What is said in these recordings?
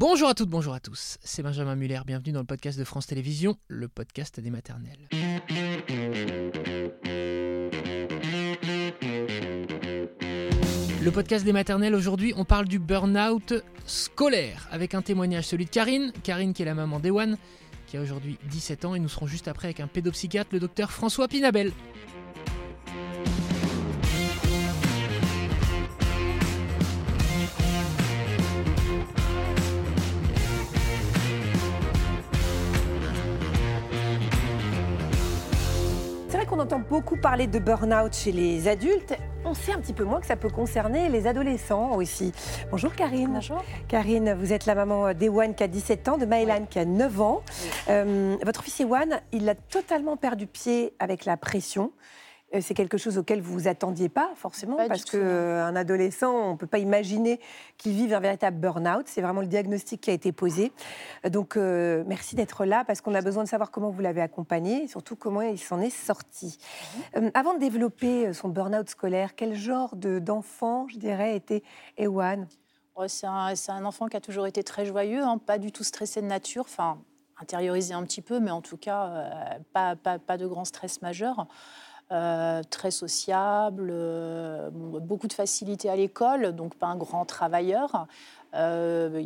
Bonjour à toutes, bonjour à tous. C'est Benjamin Muller. Bienvenue dans le podcast de France Télévisions, le podcast des maternelles. Le podcast des maternelles, aujourd'hui, on parle du burn-out scolaire avec un témoignage, celui de Karine. Karine qui est la maman d'Ewan, qui a aujourd'hui 17 ans, et nous serons juste après avec un pédopsychiatre, le docteur François Pinabel. Qu'on entend beaucoup parler de burn-out chez les adultes. On sait un petit peu moins que ça peut concerner les adolescents aussi. Bonjour Karine. Bonjour. Karine, vous êtes la maman d'Ewan qui a 17 ans, de Maëlan qui a 9 ans. Euh, votre fils Ewan, il a totalement perdu pied avec la pression. Euh, C'est quelque chose auquel vous vous attendiez pas forcément, Pas parce qu'un adolescent, on ne peut pas imaginer qu'il vive un véritable burn-out. C'est vraiment le diagnostic qui a été posé. Euh, Donc, euh, merci d'être là, parce qu'on a besoin de savoir comment vous l'avez accompagné, et surtout comment il s'en est sorti. Mhm. Euh, avant de développer euh, son burn-out scolaire, quel genre de- d'enfant, je dirais, était Ewan? C'est un, enfant qui a toujours été très joyeux, hein, pas du tout stressé de nature, enfin intériorisé un petit peu, mais en tout cas euh, pas, pas, pas de grand stress majeur. Euh, très sociable, euh, beaucoup de facilité à l'école, donc pas un grand travailleur. Euh,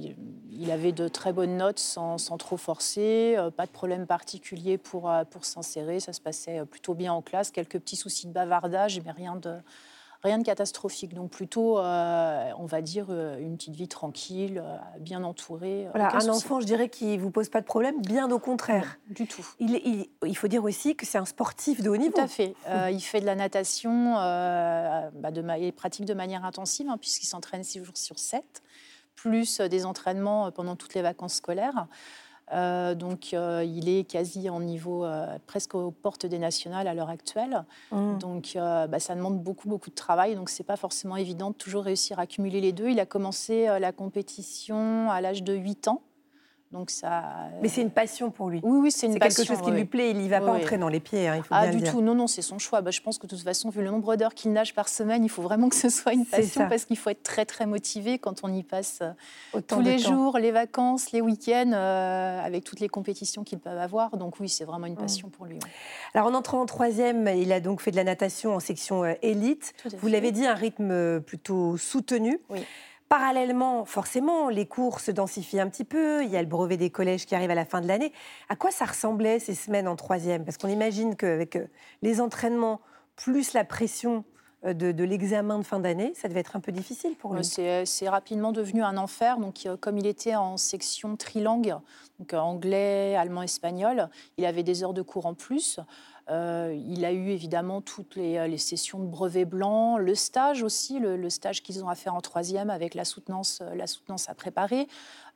il- avait de très bonnes notes sans, trop forcer, pas de problème particulier pour, pour s'insérer, ça se passait plutôt bien en classe, quelques petits soucis de bavardage, mais rien de, rien de catastrophique. Donc plutôt, euh, on va dire, euh, une petite vie tranquille, euh, bien entourée. Voilà, un enfant, je dirais, qui vous pose pas de problème, bien au contraire. Du tout. Il, est- il- il faut dire aussi que c'est un sportif de haut niveau. Tout à fait. Euh, il fait de la natation, euh, bah, de ma- il pratique de manière intensive, hein, puisqu'il s'entraîne 6 jours sur 7, plus des entraînements pendant toutes les vacances scolaires. Euh, donc, euh, il est quasi en niveau euh, presque aux portes des nationales à l'heure actuelle. Mm. Donc, bah, ça demande beaucoup, beaucoup de travail. Donc, c'est pas forcément évident de toujours réussir à cumuler les deux. Il a commencé la compétition à l'âge de 8 ans. Donc, ça. Mais c'est une passion pour lui. Oui, oui, c'est une C'est quelque chose qui oui. lui plaît. Il y va pas Oui, entrer dans les pieds, hein, il faut Ah, bien le du dire. tout, non, non, c'est son choix. Bah, je pense que de toute façon, vu le nombre d'heures qu'il nage par semaine, il faut vraiment que ce soit une passion ça. parce qu'il faut être très, très motivé quand on y passe euh, Autant tous les temps. jours, les vacances, les week-ends, euh, avec toutes les compétitions qu'ils peuvent avoir. Donc, oui, c'est vraiment une Mm. passion pour lui. ouais. Alors, en entrant en troisième, il a donc fait de la natation en section euh, élite. Vous l'avez dit, un rythme euh, plutôt soutenu. Oui. Parallèlement, forcément, les cours se densifient un petit peu. Il y a le brevet des collèges qui arrive à la fin de l'année. À quoi ça ressemblait ces semaines en troisième? Parce qu'on imagine qu'avec euh, les entraînements plus la pression euh, de, l'examen de fin d'année, ça devait être un peu difficile pour lui. C'est c'est rapidement devenu un enfer. Donc, euh, comme il était en section trilingue, donc euh, anglais, allemand, espagnol, il avait des heures de cours en plus. Euh, il a eu évidemment toutes les, euh, les sessions de brevet blanc, le stage aussi, le, stage qu'ils ont à faire en troisième avec la soutenance, euh, la soutenance à préparer.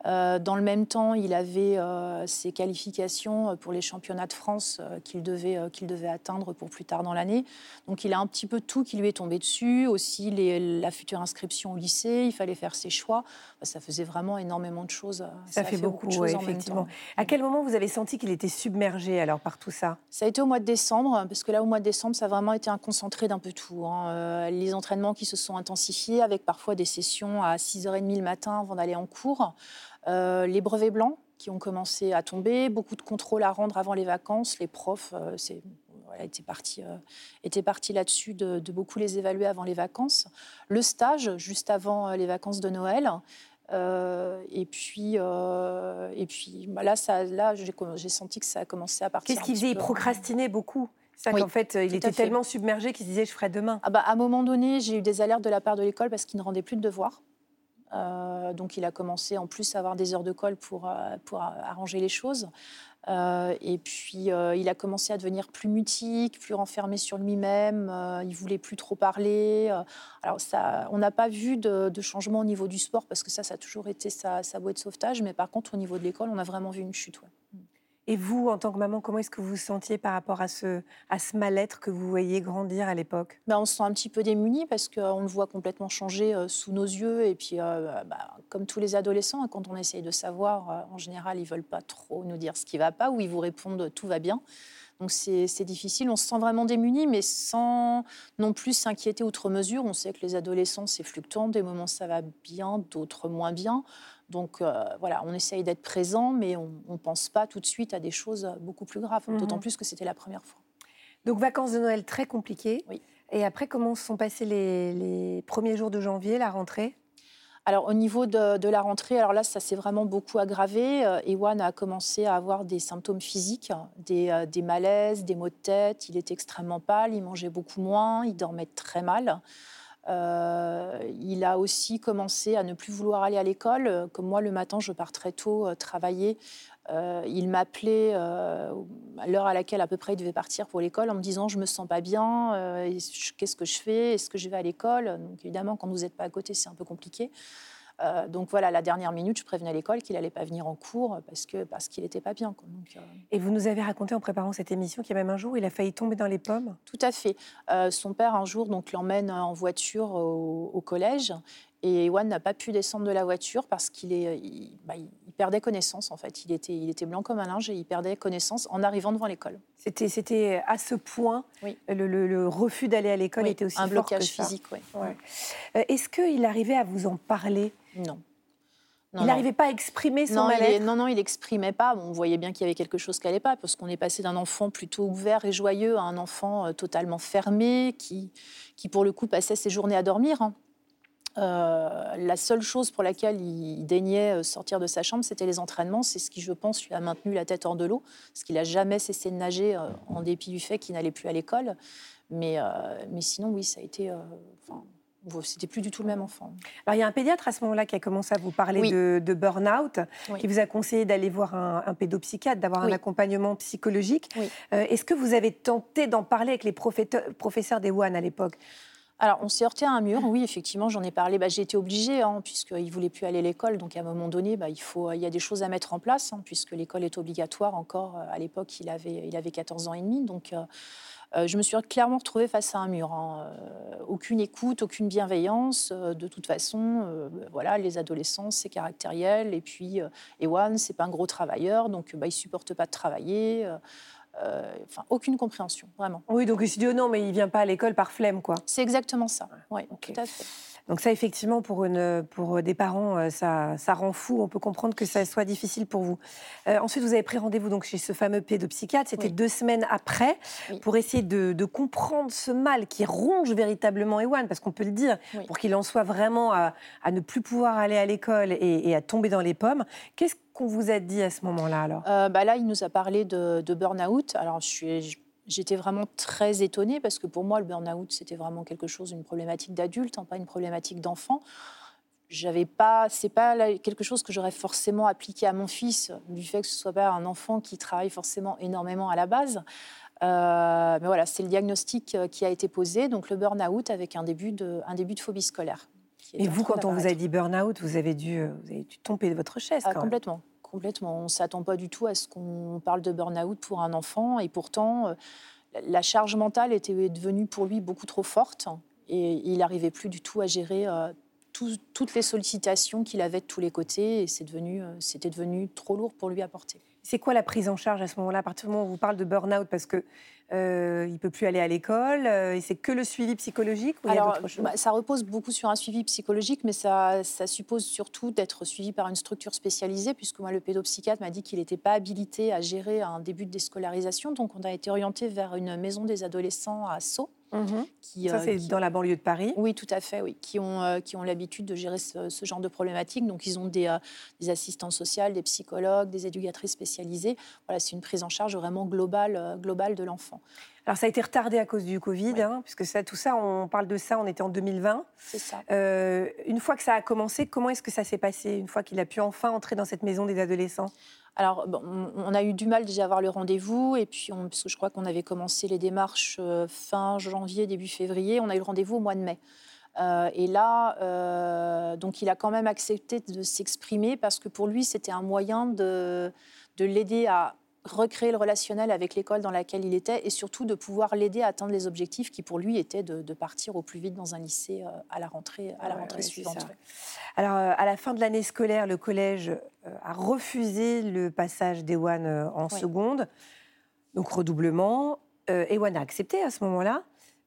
Euh, dans le même temps, il avait euh, ses qualifications pour les championnats de France euh, qu'il devait, euh, qu'il devait atteindre pour plus tard dans l'année. Donc il a un petit peu tout qui lui est tombé dessus, aussi les- la future inscription au lycée, il fallait faire ses choix. Enfin, ça faisait vraiment énormément de choses. euh, Ça, fait, beaucoup, de choses ouais, en même effectivement. temps. À quel moment vous avez senti qu'il était submergé alors par tout ça? Ça a été au mois de décembre, parce que là, au mois de décembre, ça a vraiment été un concentré d'un peu tout. hein. Euh, les entraînements qui se sont intensifiés, avec parfois des sessions à 6h30 le matin avant d'aller en cours. Euh, les brevets blancs qui ont commencé à tomber, beaucoup de contrôles à rendre avant les vacances. Les profs euh, c'est- voilà, étaient partis, euh, étaient partis là-dessus de, de beaucoup les évaluer avant les vacances. Le stage, juste avant les vacances de Noël. Euh, et puis, euh, et puis bah là, ça, là j'ai j'ai senti que ça a commencé à partir. Qu'est-ce qu'il faisait Il procrastinait beaucoup. C'est Oui, qu'en fait, il était fait. tellement submergé qu'il se disait je ferai demain. Ah bah, à un moment donné, j'ai eu des alertes de la part de l'école parce qu'il ne rendait plus de devoirs. Euh, donc il a commencé en plus à avoir des heures de colle pour, euh, pour arranger les choses. Euh, et puis il a commencé à devenir plus mutique, plus renfermé sur lui-même. il voulait plus trop parler. alors ça, on n'a pas vu de, changement au niveau du sport parce que ça, ça a toujours été sa, sa bouée de sauvetage. Mais par contre, au niveau de l'école, on a vraiment vu une chute. Et vous, en tant que maman, comment est-ce que vous vous sentiez par rapport à ce, à mal-être que vous voyez grandir à l'époque? Ben, on se sent un petit peu démuni parce qu'on le voit complètement changer euh, sous nos yeux. Et puis, euh, bah, comme tous les adolescents, hein, quand on essaye de savoir, euh, en général, ils veulent pas trop nous dire ce qui va pas ou ils vous répondent tout va bien. Donc c'est difficile. On se sent vraiment démuni, mais sans non plus s'inquiéter outre mesure. On sait que les adolescents, c'est fluctuant. Des moments, ça va bien, d'autres moins bien. Donc voilà, on essaye d'être présent, mais on ne pense pas tout de suite à des choses beaucoup plus graves, d'autant mhm. plus que c'était la première fois. Donc vacances de Noël très compliquées. Oui. Et après, comment se sont passés les, premiers jours de janvier, la rentrée? Alors au niveau de, la rentrée, alors là ça s'est vraiment beaucoup aggravé. Euh, Ewan a commencé à avoir des symptômes physiques, des, euh, des, malaises, des maux de tête. Il était extrêmement pâle, il mangeait beaucoup moins, il dormait très mal. Euh, il a aussi commencé à ne plus vouloir aller à l'école. Comme moi, le matin, je pars très tôt travailler. Euh, il m'appelait euh, à l'heure à laquelle à peu près il devait partir pour l'école en me disant je me sens pas bien, euh, qu'est-ce que je fais, est-ce que je vais à l'école évidemment quand vous n'êtes pas à côté c'est un peu compliqué. Donc voilà, la dernière minute, je prévenais à l'école qu'il n'allait pas venir en cours parce que parce qu'il n'était pas bien. Et vous nous avez raconté en préparant cette émission qu'il y a même un jour il a failli tomber dans les pommes? Tout à fait. son père un jour donc l'emmène en voiture au, au collège et Ewan n'a pas pu descendre de la voiture parce qu'il est, bah, perdait connaissance en fait. Il était, il était blanc comme un linge et il perdait connaissance en arrivant devant l'école. C'était, c'était à ce point oui. le, refus d'aller à l'école était aussi un fort blocage que ça. physique. Euh, est-ce qu'il arrivait à vous en parler? Non. il n'arrivait pas à exprimer son mal-être? Non, non, il n'exprimait pas. on voyait bien qu'il y avait quelque chose qui n'allait pas, parce qu'on est passé d'un enfant plutôt ouvert et joyeux à un enfant euh, totalement fermé, qui, qui pour le coup passait ses journées à dormir. Hein. Euh, la seule chose pour laquelle il daignait euh, sortir de sa chambre, c'était les entraînements. C'est ce qui, je pense, lui a maintenu la tête hors de l'eau, parce qu'il n'a jamais cessé de nager, euh, en dépit du fait qu'il n'allait plus à l'école. Mais, mais sinon, oui, ça a été. Enfin, c'était plus du tout le même enfant. Alors, il y a un pédiatre à ce moment-là qui a commencé à vous parler de, de burn-out, qui vous a conseillé d'aller voir un, pédopsychiatre, d'avoir un accompagnement psychologique. Est-ce que vous avez tenté d'en parler avec les professeurs des WAN à l'époque? Alors, on s'est heurté à un mur, oui, effectivement, j'en ai parlé. Bah, j'ai été obligée, hein, puisqu'il ne voulait plus aller à l'école. Donc, à un moment donné, bah, il, faut, il y a des choses à mettre en place, hein, puisque l'école est obligatoire encore. Euh, à l'époque, il avait, il avait 14 ans et demi. Donc, euh, euh, je me suis clairement retrouvée face à un mur. Hein. aucune écoute, aucune bienveillance. de toute façon, voilà, les adolescents, c'est caractériel. Et puis, Ewan, c'est pas un gros travailleur, donc bah, il supporte pas de travailler. Euh, enfin, aucune compréhension, vraiment. Oui, donc il se dit oh non, mais il vient pas à l'école par flemme, quoi. C'est exactement ça. Oui, tout à fait. Donc ça, effectivement, pour, une, pour des parents, euh, ça, ça rend fou. On peut comprendre que ça soit difficile pour vous. Euh, ensuite, vous avez pris rendez-vous donc chez ce fameux pédopsychiatre. C'était deux semaines après pour essayer de, de, comprendre ce mal qui ronge véritablement Ewan, parce qu'on peut le dire, pour qu'il en soit vraiment à, à, ne plus pouvoir aller à l'école et, et, à tomber dans les pommes. Qu'est-ce qu'on vous a dit à ce moment-là alors? Euh, bah Là, il nous a parlé de, de burn-out. Alors, J'étais vraiment très étonnée parce que pour moi, le burn-out, c'était vraiment quelque chose, une problématique d'adulte, hein, pas une problématique d'enfant. J'avais pas, c'est pas quelque chose que j'aurais forcément appliqué à mon fils, du fait que ce soit pas un enfant qui travaille forcément énormément à la base. Euh, mais voilà, c'est le diagnostic euh, qui a été posé, donc le burn-out avec un début de, un début de phobie scolaire. Et vous, quand on vous a dit burn-out, vous avez dû, euh, vous avez dû tomber de votre chaise ah, Complètement. Complètement. On ne s'attend pas du tout à ce qu'on parle de burn-out pour un enfant. Et pourtant, euh, la charge mentale était devenue pour lui beaucoup trop forte. Et il n'arrivait plus du tout à gérer euh, toutes les sollicitations qu'il avait de tous les côtés. Et c'est devenu, euh, c'était devenu trop lourd pour lui à porter. C'est quoi la prise en charge à ce moment-là? À partir du moment où on vous parle de burn-out, parce que euh, il peut plus aller à l'école, euh, et c'est que le suivi psychologique ou Alors, bah, ça repose beaucoup sur un suivi psychologique, mais ça, ça suppose surtout d'être suivi par une structure spécialisée, puisque moi, le pédopsychiatre m'a dit qu'il n'était pas habilité à gérer un début de déscolarisation, donc on a été orienté vers une maison des adolescents à Sceaux. Mhm. Qui, ça, euh, c'est dans la banlieue de Paris? Oui, tout à fait, oui. Qui ont, euh, qui ont l'habitude de gérer ce, genre de problématiques. Donc, ils ont des, euh, des assistants sociaux, des psychologues, des éducatrices spécialisées. Voilà, c'est une prise en charge vraiment globale, globale de l'enfant. Alors, ça a été retardé à cause du Covid, hein, puisque ça, tout ça, on parle de ça, on était en 2020. C'est ça. une fois que ça a commencé, comment est-ce que ça s'est passé Une fois qu'il a pu enfin entrer dans cette maison des adolescents? Alors, on a eu du mal déjà à avoir le rendez-vous, et puis, parce que je crois qu'on avait commencé les démarches euh, fin janvier, début février, on a eu le rendez-vous au mois de mai. Euh, et là, euh, donc, il a quand même accepté de s'exprimer parce que pour lui, c'était un moyen de, de l'aider à recréer le relationnel avec l'école dans laquelle il était et surtout de pouvoir l'aider à atteindre les objectifs qui pour lui étaient de, partir au plus vite dans un lycée euh, à la rentrée, à la rentrée suivante. Alors euh, à la fin de l'année scolaire, le collège euh, a refusé le passage d'Ewan en seconde, donc redoublement. Ewan a accepté à ce moment-là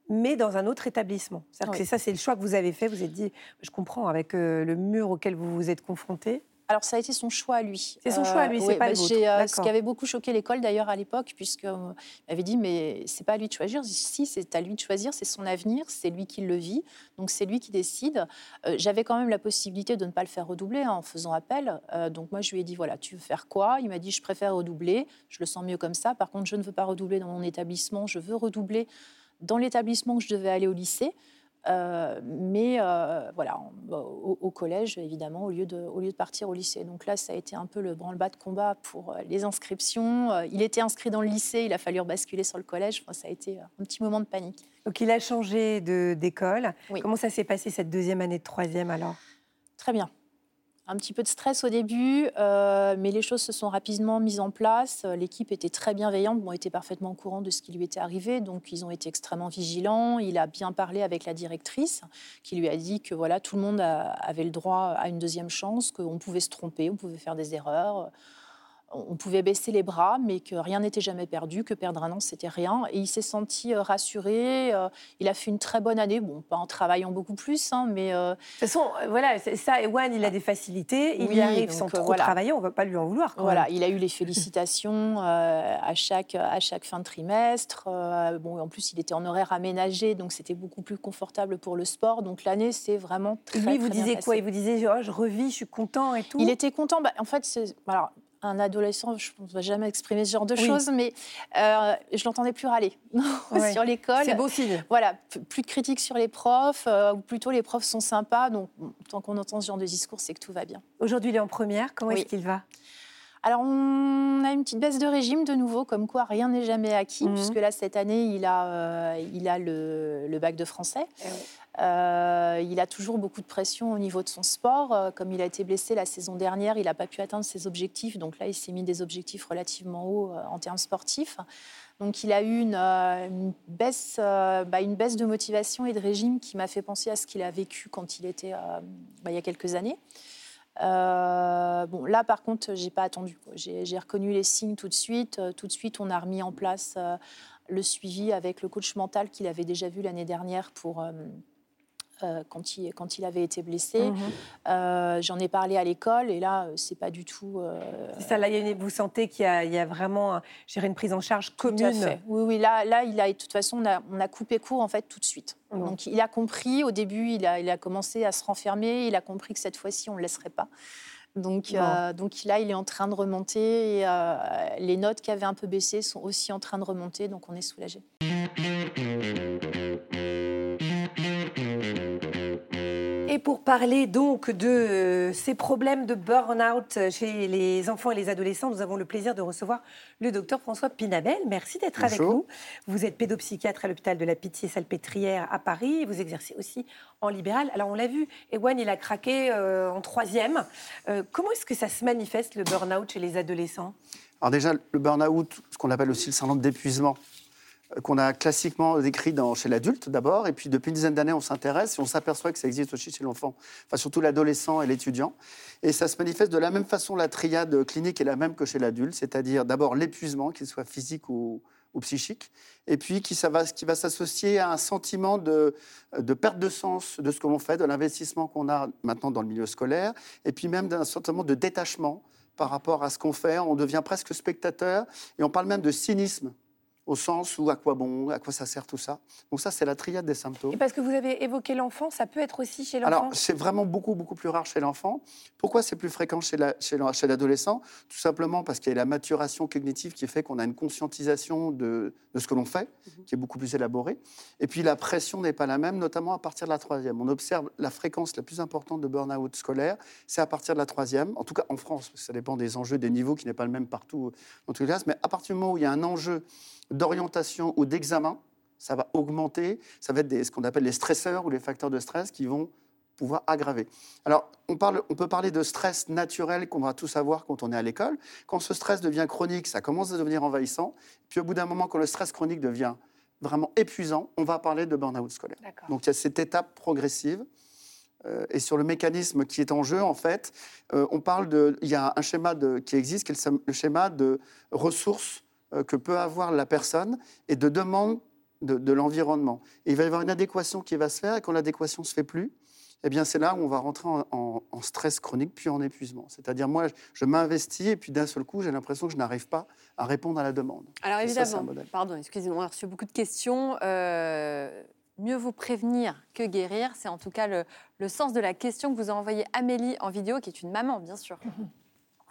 mais dans un autre établissement. C'est ça, c'est le choix que vous avez fait. Vous êtes dit, je comprends, avec le mur auquel vous vous êtes confronté. Alors, ça a été son choix à lui. C'est son choix à lui, c'est pas le vôtre. ce qui avait beaucoup choqué l'école d'ailleurs à l'époque, puisqu'il avait dit mais c'est pas à lui de choisir. Si, c'est à lui de choisir, c'est son avenir, c'est lui qui le vit, donc c'est lui qui décide. J'avais quand même la possibilité de ne pas le faire redoubler hein, en faisant appel. donc moi, je lui ai dit voilà, tu veux faire quoi? Il m'a dit je préfère redoubler, je le sens mieux comme ça. Par contre, je ne veux pas redoubler dans mon établissement, je veux redoubler dans l'établissement que je devais aller au lycée. Euh, mais euh, voilà, au, collège, évidemment, au lieu, de, au lieu de partir au lycée. Donc là, ça a été un peu le branle-bas de combat pour euh, les inscriptions. il était inscrit dans le lycée, il a fallu basculer sur le collège. Enfin, ça a été un petit moment de panique. Donc il a changé d'école. Comment ça s'est passé cette deuxième année de troisième alors? Très bien un petit peu de stress au début, euh, mais les choses se sont rapidement mises en place. L'équipe était très bienveillante, bon, était parfaitement au courant de ce qui lui était arrivé, donc ils ont été extrêmement vigilants. Il a bien parlé avec la directrice, qui lui a dit que voilà, tout le monde avait le droit à une deuxième chance, qu'on pouvait se tromper, on pouvait faire des erreurs on pouvait baisser les bras, mais que rien n'était jamais perdu, que perdre un an, c'était rien. Et il s'est senti euh, rassuré. Euh, il a fait une très bonne année, bon, pas en travaillant beaucoup plus, hein, mais... Euh, de toute façon, voilà, ça, Ewan, il a des facilités, il y arrive sans trop travailler, on ne va pas lui en vouloir. voilà, il a eu les félicitations à, chaque, à chaque fin de trimestre. bon, en plus, il était en horaire aménagé, donc c'était beaucoup plus confortable pour le sport. Donc l'année, c'est vraiment très, Lui, vous disait quoi? Il vous disait, oh, je revis, je suis content et tout? Il était content. Bah, en fait, c'est... Alors, un adolescent, je ne vais jamais exprimer ce genre de choses, mais euh, je l'entendais plus râler sur l'école. C'est beau signe. Voilà, plus de critiques sur les profs, euh, ou plutôt les profs sont sympas. Donc, tant qu'on entend ce genre de discours, c'est que tout va bien. Aujourd'hui, il est en première. Comment est-ce qu'il va? Alors, on a une petite baisse de régime de nouveau, comme quoi rien n'est jamais acquis, mhm. puisque là, cette année, il a, euh, il a le, bac de français. Eh euh, il a toujours beaucoup de pression au niveau de son sport. Euh, comme il a été blessé la saison dernière, il n'a pas pu atteindre ses objectifs. Donc là, il s'est mis des objectifs relativement hauts euh, en termes sportifs. Donc il a eu une, baisse, bah, une baisse de motivation et de régime qui m'a fait penser à ce qu'il a vécu quand il était bah, il y a quelques années. bon, là, par contre, j'ai pas attendu. J'ai reconnu les signes tout de suite. tout de suite, on a remis en place le suivi avec le coach mental qu'il avait déjà vu l'année dernière pour euh, quand, il, quand il avait été blessé. Mhm. Euh, j'en ai parlé à l'école et là, euh, c'est pas du tout. C'est ça, là, vous sentez qu'il y, a vraiment une prise en charge commune. Oui, oui, là, là il a, de toute façon, on a, on a coupé court en fait tout de suite. Donc il a compris, au début, il a, il a commencé à se renfermer, il a compris que cette fois-ci, on ne le laisserait pas. Donc, donc là, il est en train de remonter. Et, les notes qui avaient un peu baissé sont aussi en train de remonter, donc on est soulagé. Et pour parler donc de euh, ces problèmes de burn-out chez les enfants et les adolescents, nous avons le plaisir de recevoir le docteur François Pinabel. Merci d'être avec nous. Vous êtes pédopsychiatre à l'hôpital de la Pitié-Salpêtrière à Paris. Vous exercez aussi en libéral. Alors on l'a vu, Ewan, il a craqué euh, en troisième. Euh, comment est-ce que ça se manifeste le burn-out chez les adolescents? Alors déjà, le burn-out, ce qu'on appelle aussi le syndrome d'épuisement, qu'on a classiquement décrit chez l'adulte d'abord, et puis depuis une dizaine d'années, on s'intéresse et on s'aperçoit que ça existe aussi chez l'enfant, enfin surtout l'adolescent et l'étudiant. Et ça se manifeste de la même façon, la triade clinique est la même que chez l'adulte, c'est-à-dire d'abord l'épuisement, qu'il soit physique ou, psychique, et puis qui, ça va, qui va s'associer à un sentiment de, de, perte de sens de ce que l'on fait, de l'investissement qu'on a maintenant dans le milieu scolaire, et puis même d'un sentiment de détachement par rapport à ce qu'on fait. On devient presque spectateur, et on parle même de cynisme au sens où à quoi bon, à quoi ça sert tout ça. Donc ça, c'est la triade des symptômes. Et parce que vous avez évoqué l'enfant, ça peut être aussi chez l'enfant? Alors, c'est vraiment beaucoup, beaucoup plus rare chez l'enfant. Pourquoi c'est plus fréquent chez l'adolescent chez Tout simplement parce qu'il y a la maturation cognitive qui fait qu'on a une conscientisation de, de ce que l'on fait, mhm. qui est beaucoup plus élaborée. Et puis la pression n'est pas la même, notamment à partir de la troisième. On observe la fréquence la plus importante de burn-out scolaire, c'est à partir de la troisième, en tout cas en France, parce que ça dépend des enjeux, des niveaux, qui n'est pas le même partout dans toutes les classes, mais à partir du moment où il y a un enjeu d'orientation ou d'examen, ça va augmenter, ça va être ce qu'on appelle les stresseurs ou les facteurs de stress qui vont pouvoir aggraver. Alors, on, parle, on peut parler de stress naturel qu'on va tous avoir quand on est à l'école. Quand ce stress devient chronique, ça commence à devenir envahissant. Puis au bout d'un moment, quand le stress chronique devient vraiment épuisant, on va parler de burn-out scolaire. Donc il y a cette étape progressive. Euh, et sur le mécanisme qui est en jeu, en fait, euh, on parle de. Il y a un schéma de, qui existe, qui est le schéma de ressources que peut avoir la personne et de demande de, l'environnement. il va y avoir une adéquation qui va se faire, et quand l'adéquation ne se fait plus, eh bien c'est là où on va rentrer en, en- en stress chronique puis en épuisement. C'est-à-dire moi, je m'investis et puis d'un seul coup, j'ai l'impression que je n'arrive pas à répondre à la demande. Alors Et ça, c'est un évidemment, pardon, excusez-moi, on a reçu beaucoup de questions. Euh, mieux vaut prévenir que guérir, c'est en tout cas le, le sens de la question que vous a envoyée Amélie en vidéo, qui est une maman, bien sûr.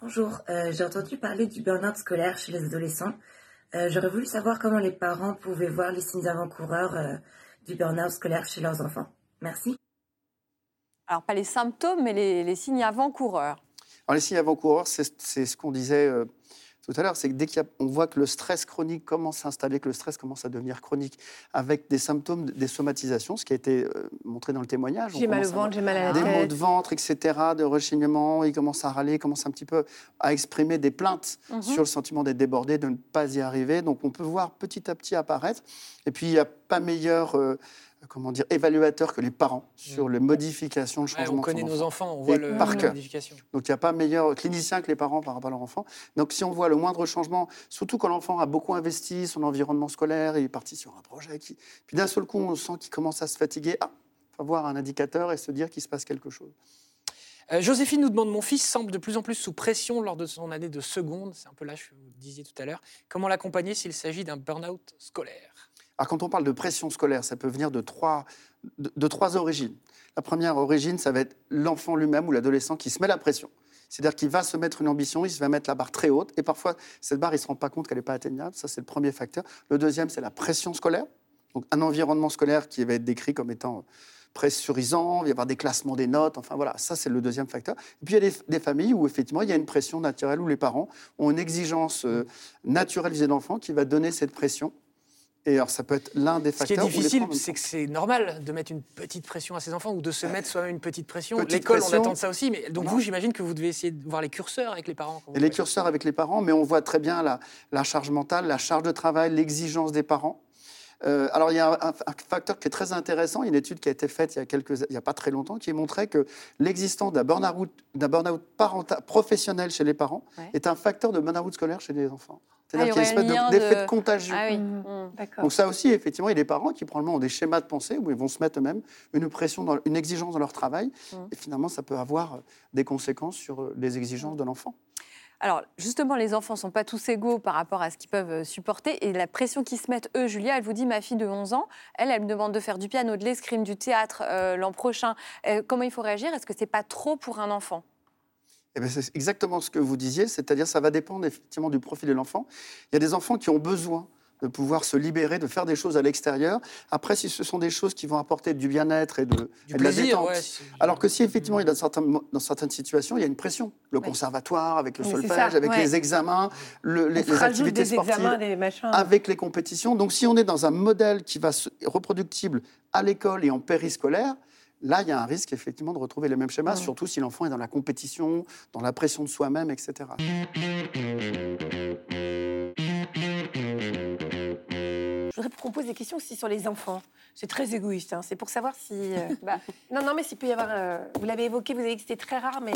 Bonjour, euh, j'ai entendu parler du burn-out scolaire chez les adolescents. Euh, J'aurais voulu savoir comment les parents pouvaient voir les signes avant-coureurs euh, du burn-out scolaire chez leurs enfants. Merci. Alors pas les symptômes, mais les, les signes avant-coureurs. Alors les signes avant-coureurs, c'est ce qu'on disait euh, tout à l'heure, c'est que dès qu'on voit que le stress chronique commence à s'installer, que le stress commence à devenir chronique, avec des symptômes, des somatisations, ce qui a été euh, montré dans le témoignage. J'ai mal au ventre, j'ai mal à la des maux tête. de ventre, etc., de rechignement, il commence à râler, il commence un petit peu à exprimer des plaintes Mhm. sur le sentiment d'être débordé, de ne pas y arriver. Donc on peut voir petit à petit apparaître. Et puis il n'y a pas meilleur euh, comment dire, évaluateur que les parents sur les modifications, le Ouais, changement on de son connaît nos enfant. enfants, on voit le, par cœur. Donc il n'y a pas meilleur clinicien que les parents par rapport à leur enfant. Donc si on voit le moindre changement, surtout quand l'enfant a beaucoup investi son environnement scolaire, il est parti sur un projet, qui... puis d'un seul coup on sent qu'il commence à se fatiguer, ah, il faut voir un indicateur et se dire qu'il se passe quelque chose. Euh, Joséphine nous demande Mon fils semble de plus en plus sous pression lors de son année de seconde. C'est un peu l'âge que vous disiez tout à l'heure. Comment l'accompagner s'il s'agit d'un burn-out scolaire? Quand on parle de pression scolaire, ça peut venir de trois, origines. La première origine, ça va être l'enfant lui-même ou l'adolescent qui se met la pression. C'est-à-dire qu'il va se mettre une ambition, il se va mettre la barre très haute, et parfois, cette barre, il ne se rend pas compte qu'elle n'est pas atteignable. Ça, c'est le premier facteur. Le deuxième, c'est la pression scolaire. Donc, un environnement scolaire qui va être décrit comme étant pressurisant, il va y avoir des classements des notes, enfin voilà, ça c'est le deuxième facteur. Et puis il y a des, familles où effectivement il y a une pression naturelle, où les parents ont une exigence euh, naturelle vis-à-vis de l'enfant qui va donner cette pression. Et alors ça peut être l'un des Ce qui est facteurs. difficile, c'est que c'est normal de mettre une petite pression à ses enfants ou de se mettre soi-même une petite pression. L'école, on attend de ça aussi. Mais donc Non. vous, j'imagine que vous devez essayer de voir les curseurs avec les parents. Et les curseurs avec les parents, mais on voit très bien la, la charge mentale, la charge de travail, l'exigence des parents. Euh, alors, il y a un, un facteur qui est très intéressant, une étude qui a été faite il y a, quelques, il y a pas très longtemps, qui montrait que l'existence d'un burn-out, d'un burn-out parenta- professionnel chez les parents Ouais. est un facteur de burn-out scolaire chez les enfants. Ah, C'est-à-dire qu'il y a une espèce d'effet de, de- contagion. Ah oui. Mhm. Mm. D'accord. Donc ça aussi, effectivement, il y a des parents qui probablement ont des schémas de pensée où ils vont se mettre eux-mêmes une pression, dans, une exigence dans leur travail, Mm. et finalement, ça peut avoir des conséquences sur les exigences de l'enfant. Alors, justement, les enfants ne sont pas tous égaux par rapport à ce qu'ils peuvent euh, supporter. Et la pression qu'ils se mettent, eux, Julia, elle vous dit, ma fille de 11 ans, elle, elle me demande de faire du piano, de l'escrime, du théâtre euh, l'an prochain. Euh, comment il faut réagir? Est-ce que c'est pas trop pour un enfant? Eh ben, c'est exactement ce que vous disiez, c'est-à-dire ça va dépendre effectivement du profil de l'enfant. Il y a des enfants qui ont besoin de pouvoir se libérer, de faire des choses à l'extérieur. Après, si ce sont des choses qui vont apporter du bien-être et de, Du et de la plaisir, détente. ouais, Alors que si effectivement, il y a dans, certains mo- dans certaines situations, il y a une pression. Le conservatoire, avec le Oui, solfège, avec ouais. les examens, le- les, les activités des sportives. examens, des machins. avec les compétitions. Donc, si on est dans un modèle qui va se reproductible à l'école et en périscolaire, là, il y a un risque effectivement de retrouver les mêmes schémas, surtout si l'enfant est dans la compétition, dans la pression de soi-même, etc. Je voudrais qu'on pose des questions aussi sur les enfants. C'est très égoïste. hein. C'est pour savoir si. euh, Bah. Non, non, mais s'il peut y avoir. euh, Vous l'avez évoqué, vous avez dit que c'était très rare, mais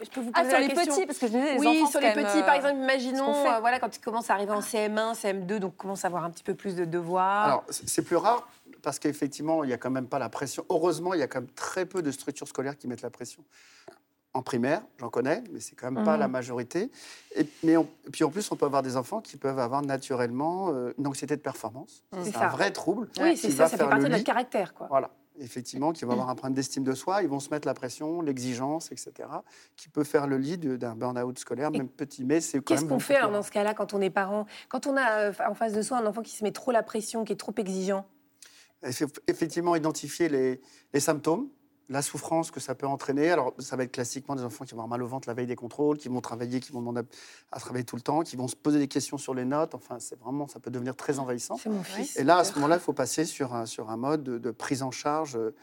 je peux vous Ah, poser sur la les question. petits, parce que je disais, les oui, enfants, sur les petits, euh, par exemple, qu'on imaginons, euh, voilà, quand ils commencent à arriver en CM1, CM2, donc commencent à avoir un petit peu plus de devoirs. Alors, c'est plus rare parce qu'effectivement, il n'y a quand même pas la pression. Heureusement, il y a quand même très peu de structures scolaires qui mettent la pression. En primaire, j'en connais, mais c'est quand même pas Mhm. la majorité. Et, mais on- et puis en plus, on peut avoir des enfants qui peuvent avoir naturellement euh, une anxiété de performance. C'est un vrai trouble. oui, c'est va ça, ça fait partie de notre caractère, quoi. Voilà, effectivement, qui vont avoir un problème d'estime de soi, ils vont se mettre la pression, l'exigence, etc., qui peut faire le lit d'un burn-out scolaire, Et même petit, mais c'est quand Qu'est-ce même qu'on fait alors rare. dans ce cas-là quand on est parent? Quand on a euh, en face de soi un enfant qui se met trop la pression, qui est trop exigeant? Eff- Effectivement, identifier les, les symptômes, la souffrance que ça peut entraîner. Alors, ça va être classiquement des enfants qui vont avoir mal au ventre la veille des contrôles, qui vont travailler, qui vont demander à, à travailler tout le temps, qui vont se poser des questions sur les notes. Enfin, c'est vraiment, ça peut devenir très envahissant. C'est mon fils. Et là, à ce moment-là, il faut passer sur un, sur un mode de, de prise en charge euh,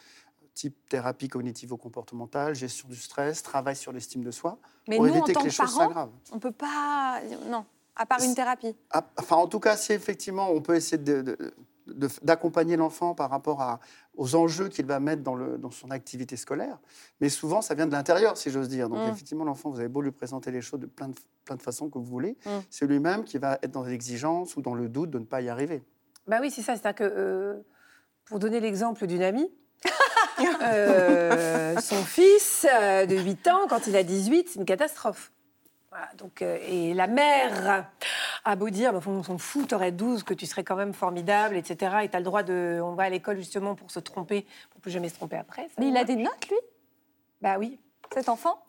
type thérapie cognitivo-comportementale, gestion du stress, travail sur l'estime de soi, Mais pour nous, en éviter tant que les que choses parents, on peut pas... Non, à part une thérapie. Enfin, en tout cas, si effectivement, on peut essayer de- d'accompagner l'enfant par rapport à- aux enjeux qu'il va mettre dans, le- dans son activité scolaire. Mais souvent, ça vient de l'intérieur, si j'ose dire. Donc, Mm. effectivement, l'enfant, vous avez beau lui présenter les choses de plein de, plein de façons que vous voulez, Mm. c'est lui-même qui va être dans l'exigence ou dans le doute de ne pas y arriver. Bah oui, c'est ça. C'est-à-dire que, euh, pour donner l'exemple d'une amie, Euh, son fils euh, de 8 ans, quand il a 18, c'est une catastrophe. Voilà, donc, euh, et la mère a beau dire, bah, on s'en fout, t'aurais 12, que tu serais quand même formidable, etc. Et t'as le droit de. On va à l'école justement pour se tromper, pour plus jamais se tromper après. ça, Mais il a des notes, lui, Bah oui. cet enfant?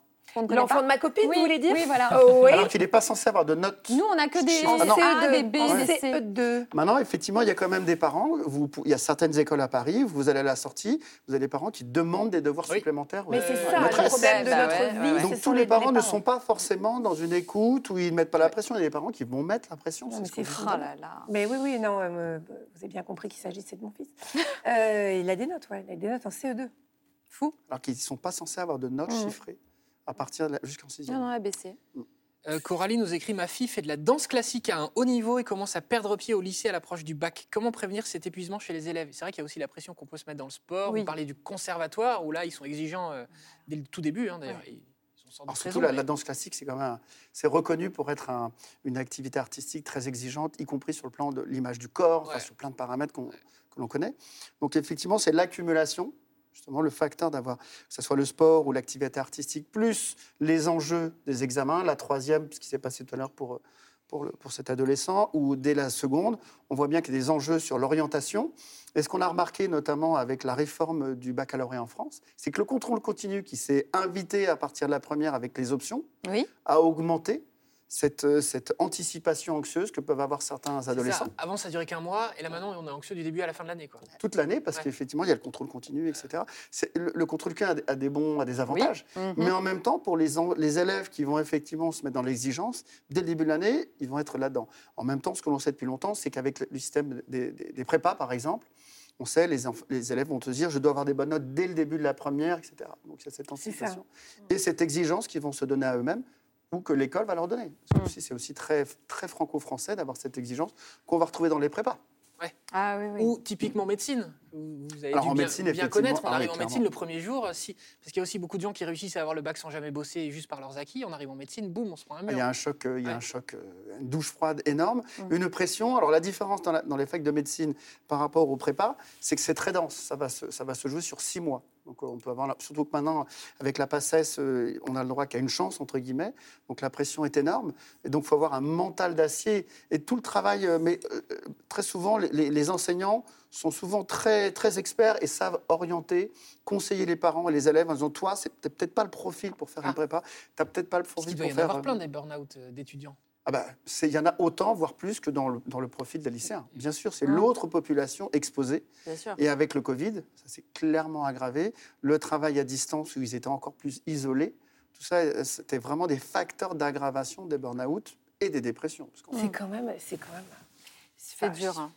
L'enfant de ma copine, Oui, vous voulez dire oui, voilà. Oh, oui. Alors qu'il n'est pas censé avoir de notes. Nous, on a que des Ah non. CE2, des B, en des C. CE2. Maintenant, effectivement, il y a quand même des parents. Vous, il y a certaines écoles à Paris. Vous allez à la sortie, vous avez des parents qui demandent des devoirs Oui. supplémentaires. Mais aux- c'est ça, le problème de Bah notre ouais, vie. ouais, ouais. Donc tous les parents ne sont pas forcément dans une écoute où ils ne mettent pas la pression. Il y a des parents qui vont mettre la pression. Non, c'est mais ce. Oh là là. Mais oui, oui, non, euh, vous avez bien compris qu'il s'agissait de mon fils. Euh, il a des notes, ouais, il a des notes en CE2. Fou. Alors qu'ils ne sont pas censés avoir de notes Mhm. chiffrées à partir jusqu'en Non, sixième. non, ABC. Euh, Coralie nous écrit Ma fille fait de la danse classique à un haut niveau et commence à perdre pied au lycée à l'approche du bac. Comment prévenir cet épuisement chez les élèves? C'est vrai qu'il y a aussi la pression qu'on peut se mettre dans le sport. Oui. Vous parlez du conservatoire où là, ils sont exigeants euh, dès le tout début. hein, D'ailleurs, Alors surtout la, danse classique, c'est quand même c'est reconnu pour être un- une activité artistique très exigeante, y compris sur le plan de l'image du corps, enfin, sur plein de paramètres qu'on- que l'on connaît. Donc effectivement, c'est l'accumulation, justement le facteur d'avoir, que ce soit le sport ou l'activité artistique, plus les enjeux des examens. La troisième, ce qui s'est passé tout à l'heure pour pour, le- pour cet adolescent, ou dès la seconde, on voit bien qu'il y a des enjeux sur l'orientation. Et ce qu'on a remarqué notamment avec la réforme du baccalauréat en France, c'est que le contrôle continu qui s'est invité à partir de la première avec les options Oui. a augmenté cette, euh, cette anticipation anxieuse que peuvent avoir certains ça. adolescents Avant, ça durait qu'un mois et là, maintenant, on est anxieux du début à la fin de l'année. quoi. toute l'année, parce Ouais. qu'effectivement, il y a le contrôle continu, etc. Le, le contrôle continu a, des- bons, a des avantages, Mhm. mais en même temps, pour les, élèves qui vont effectivement se mettre dans l'exigence, dès le début de l'année, ils vont être là-dedans. En même temps, ce que l'on sait depuis longtemps, c'est qu'avec le, système des, des- des prépas, par exemple, on sait, les, les élèves vont te dire, je dois avoir des bonnes notes dès le début de la première, etc. Donc il y a cette anticipation. Et cette exigence qu'ils vont se donner à eux-mêmes, ou que l'école va leur donner. Mm. aussi, c'est aussi très, très franco-français d'avoir cette exigence qu'on va retrouver dans les prépas. Ah oui, oui. Ou typiquement médecine. Vous avez Alors, dû en bien, médecine, bien effectivement. connaître. On Ah oui, arrive en médecine le premier jour, euh, si, parce qu'il y a aussi beaucoup de gens qui réussissent à avoir le bac sans jamais bosser juste par leurs acquis. On arrive en médecine, boum, on se prend un Il mur. y a un choc, euh, il y a Ouais. un choc, euh, une douche froide énorme, Mm. une pression. Alors la différence dans, la- dans les facs de médecine par rapport aux prépas, c'est que c'est très dense. Ça va, se, ça va se jouer sur six mois. Donc on peut avoir, la- surtout que maintenant avec la Passesse, euh, on a le droit qu'à une chance entre guillemets. Donc la pression est énorme. Et donc il faut avoir un mental d'acier et tout le travail. euh, mais euh, très souvent, les, enseignants sont souvent très très experts et savent orienter, conseiller les parents et les élèves en disant toi, c'est peut-être pas le profil pour faire Ah. une prépa. T'as peut-être pas le profil qu'il doit pour y en faire. avoir plein des burn-out d'étudiants. Ah bah, il y en a autant, voire plus que dans le, dans le profil des lycéens. Bien sûr, c'est Mm. l'autre population exposée. Bien sûr. Et avec le Covid, ça s'est clairement aggravé. Le travail à distance, où ils étaient encore plus isolés, tout ça, euh, c'était vraiment des facteurs d'aggravation des burn-out et des dépressions. C'est quand même. C'est quand même. C'est dur. hein.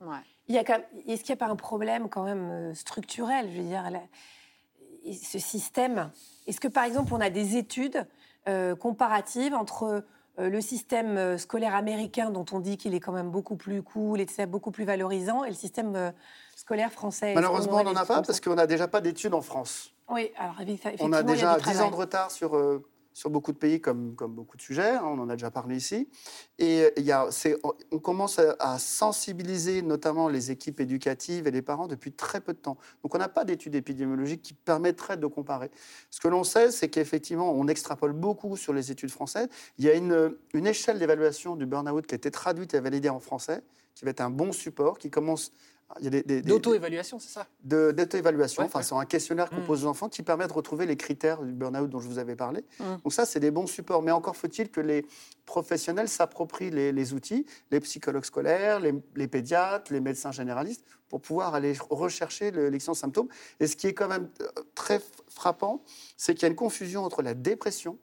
Ouais. Il y a quand même- Est-ce qu'il n'y a pas un problème quand même euh, structurel Je veux dire, la- ce système? Est-ce que par exemple, on a des études euh, comparatives entre euh, le système euh, scolaire américain, dont on dit qu'il est quand même beaucoup plus cool et etc., beaucoup plus valorisant, et le système euh, scolaire français Malheureusement, on n'en a pas parce qu'on n'a déjà pas d'études en France. Oui, alors effectivement, On a il y déjà du 10 ans de retard sur, euh, sur beaucoup de pays, comme, comme beaucoup de sujets. hein, on en a déjà parlé ici. Et euh, y a, on- commence à, à sensibiliser notamment les équipes éducatives et les parents depuis très peu de temps. Donc on n'a pas d'études épidémiologiques qui permettraient de comparer. Ce que l'on sait, c'est qu'effectivement, on extrapole beaucoup sur les études françaises. Il y a une, une échelle d'évaluation du burn-out qui a été traduite et validée en français, qui va être un bon support, qui commence... Il y a des- des- des- D'auto-évaluation, c'est ça? de- d'auto-évaluation. Ouais, enfin, ouais. c'est un questionnaire qu'on Mm. pose aux enfants qui permet de retrouver les critères du burn-out dont je vous avais parlé. Mm. Donc ça, c'est des bons supports. Mais encore faut-il que les professionnels s'approprient les, les outils, les psychologues scolaires, les, les pédiatres, les médecins généralistes, pour pouvoir aller rechercher le- l'existence de symptômes. Et ce qui est quand même euh, très frappant, c'est qu'il y a une confusion entre la dépression,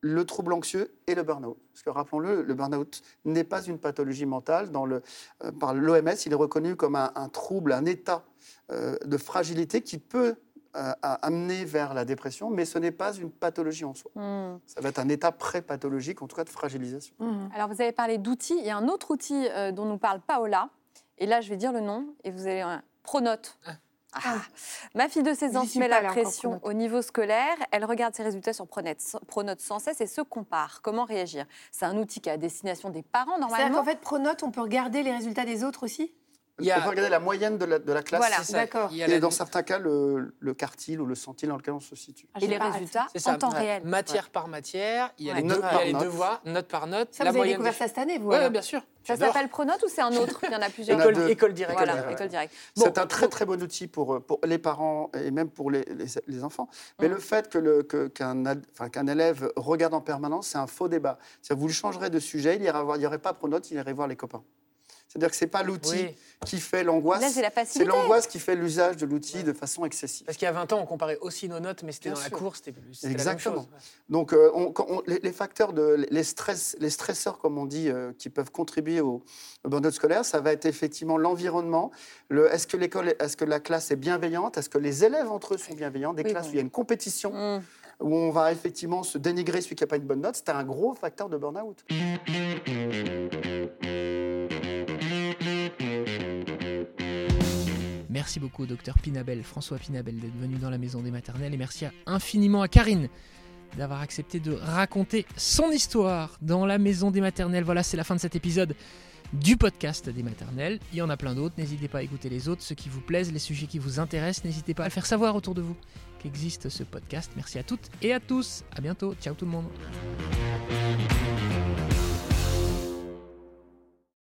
le trouble anxieux et le burn-out. Parce que rappelons-le, le burn-out n'est pas une pathologie mentale. Dans le, euh, par l'OMS, il est reconnu comme un, un trouble, un état euh, de fragilité qui peut euh, amener vers la dépression, mais ce n'est pas une pathologie en soi. Hmm. Ça va être un état pré-pathologique, en tout cas de fragilisation. Mhm. Alors, vous avez parlé d'outils. Il y a un autre outil euh, dont nous parle Paola. Et là, je vais dire le nom et vous allez. un Pronote. Ah. Ah. Ma fille de 16 ans se met la pression au niveau scolaire. Elle regarde ses résultats sur Pronote, Pronote sans cesse et se compare. Comment réagir? C'est un outil qui est à destination des parents C'est-à-dire normalement. qu'en fait, Pronote, on peut regarder les résultats des autres aussi? Il y a- On peut regarder la moyenne de la, de la classe. Voilà. D'accord. Et la- dans certains cas, le, le quartile ou le centile dans lequel on se situe. Ah, Et les résultats c'est ça. en temps Ouais. réel. Matière par matière, il y a Ouais. les, Note deux- il y a par les note. devoirs, note par note. Ça, la vous avez découvert des- ça cette année, vous alors bien sûr. Ça s'appelle Pronote ou c'est un autre Il y en a plusieurs. Il y en a École, école directe. Voilà, directe. école directe. C'est un très très bon outil pour, euh, pour les parents et même pour les, les- les enfants. Mais Mm. le fait que le- que- qu'un qu'un élève regarde en permanence, c'est un faux débat. Vous le changerez de sujet, il n'y aurait pas Pronote, il irait voir les copains. C'est-à-dire que ce n'est pas l'outil Oui, qui fait l'angoisse, Là, c'est la c'est facilité. l'angoisse qui fait l'usage de l'outil de façon excessive. parce qu'il y a 20 ans, on comparait aussi nos notes, mais c'était dans la sûr. cour, c'était c'était la même Exactement. chose. Donc, euh, on- quand on- les, les facteurs, de, les, stress, les stresseurs, comme on dit, euh, qui peuvent contribuer au, au burn-out scolaire, ça va être effectivement l'environnement. Le, est-ce que l'école, est-ce que la classe est bienveillante Est-ce que les élèves entre eux sont bienveillants Des Oui, classes bon. où il y a une compétition, Mm. où on va effectivement se dénigrer celui qui n'a pas une bonne note, c'est un gros facteur de burn-out. Merci beaucoup au docteur Pinabel, François Pinabel, d'être venu dans la maison des maternelles. Et merci infiniment à Karine d'avoir accepté de raconter son histoire dans la maison des maternelles. Voilà, c'est la fin de cet épisode du podcast des maternelles. Il y en a plein d'autres. N'hésitez pas à écouter les autres, ceux qui vous plaisent, les sujets qui vous intéressent. N'hésitez pas à le faire savoir autour de vous qu'existe ce podcast. Merci à toutes et à tous. À bientôt. Ciao tout le monde.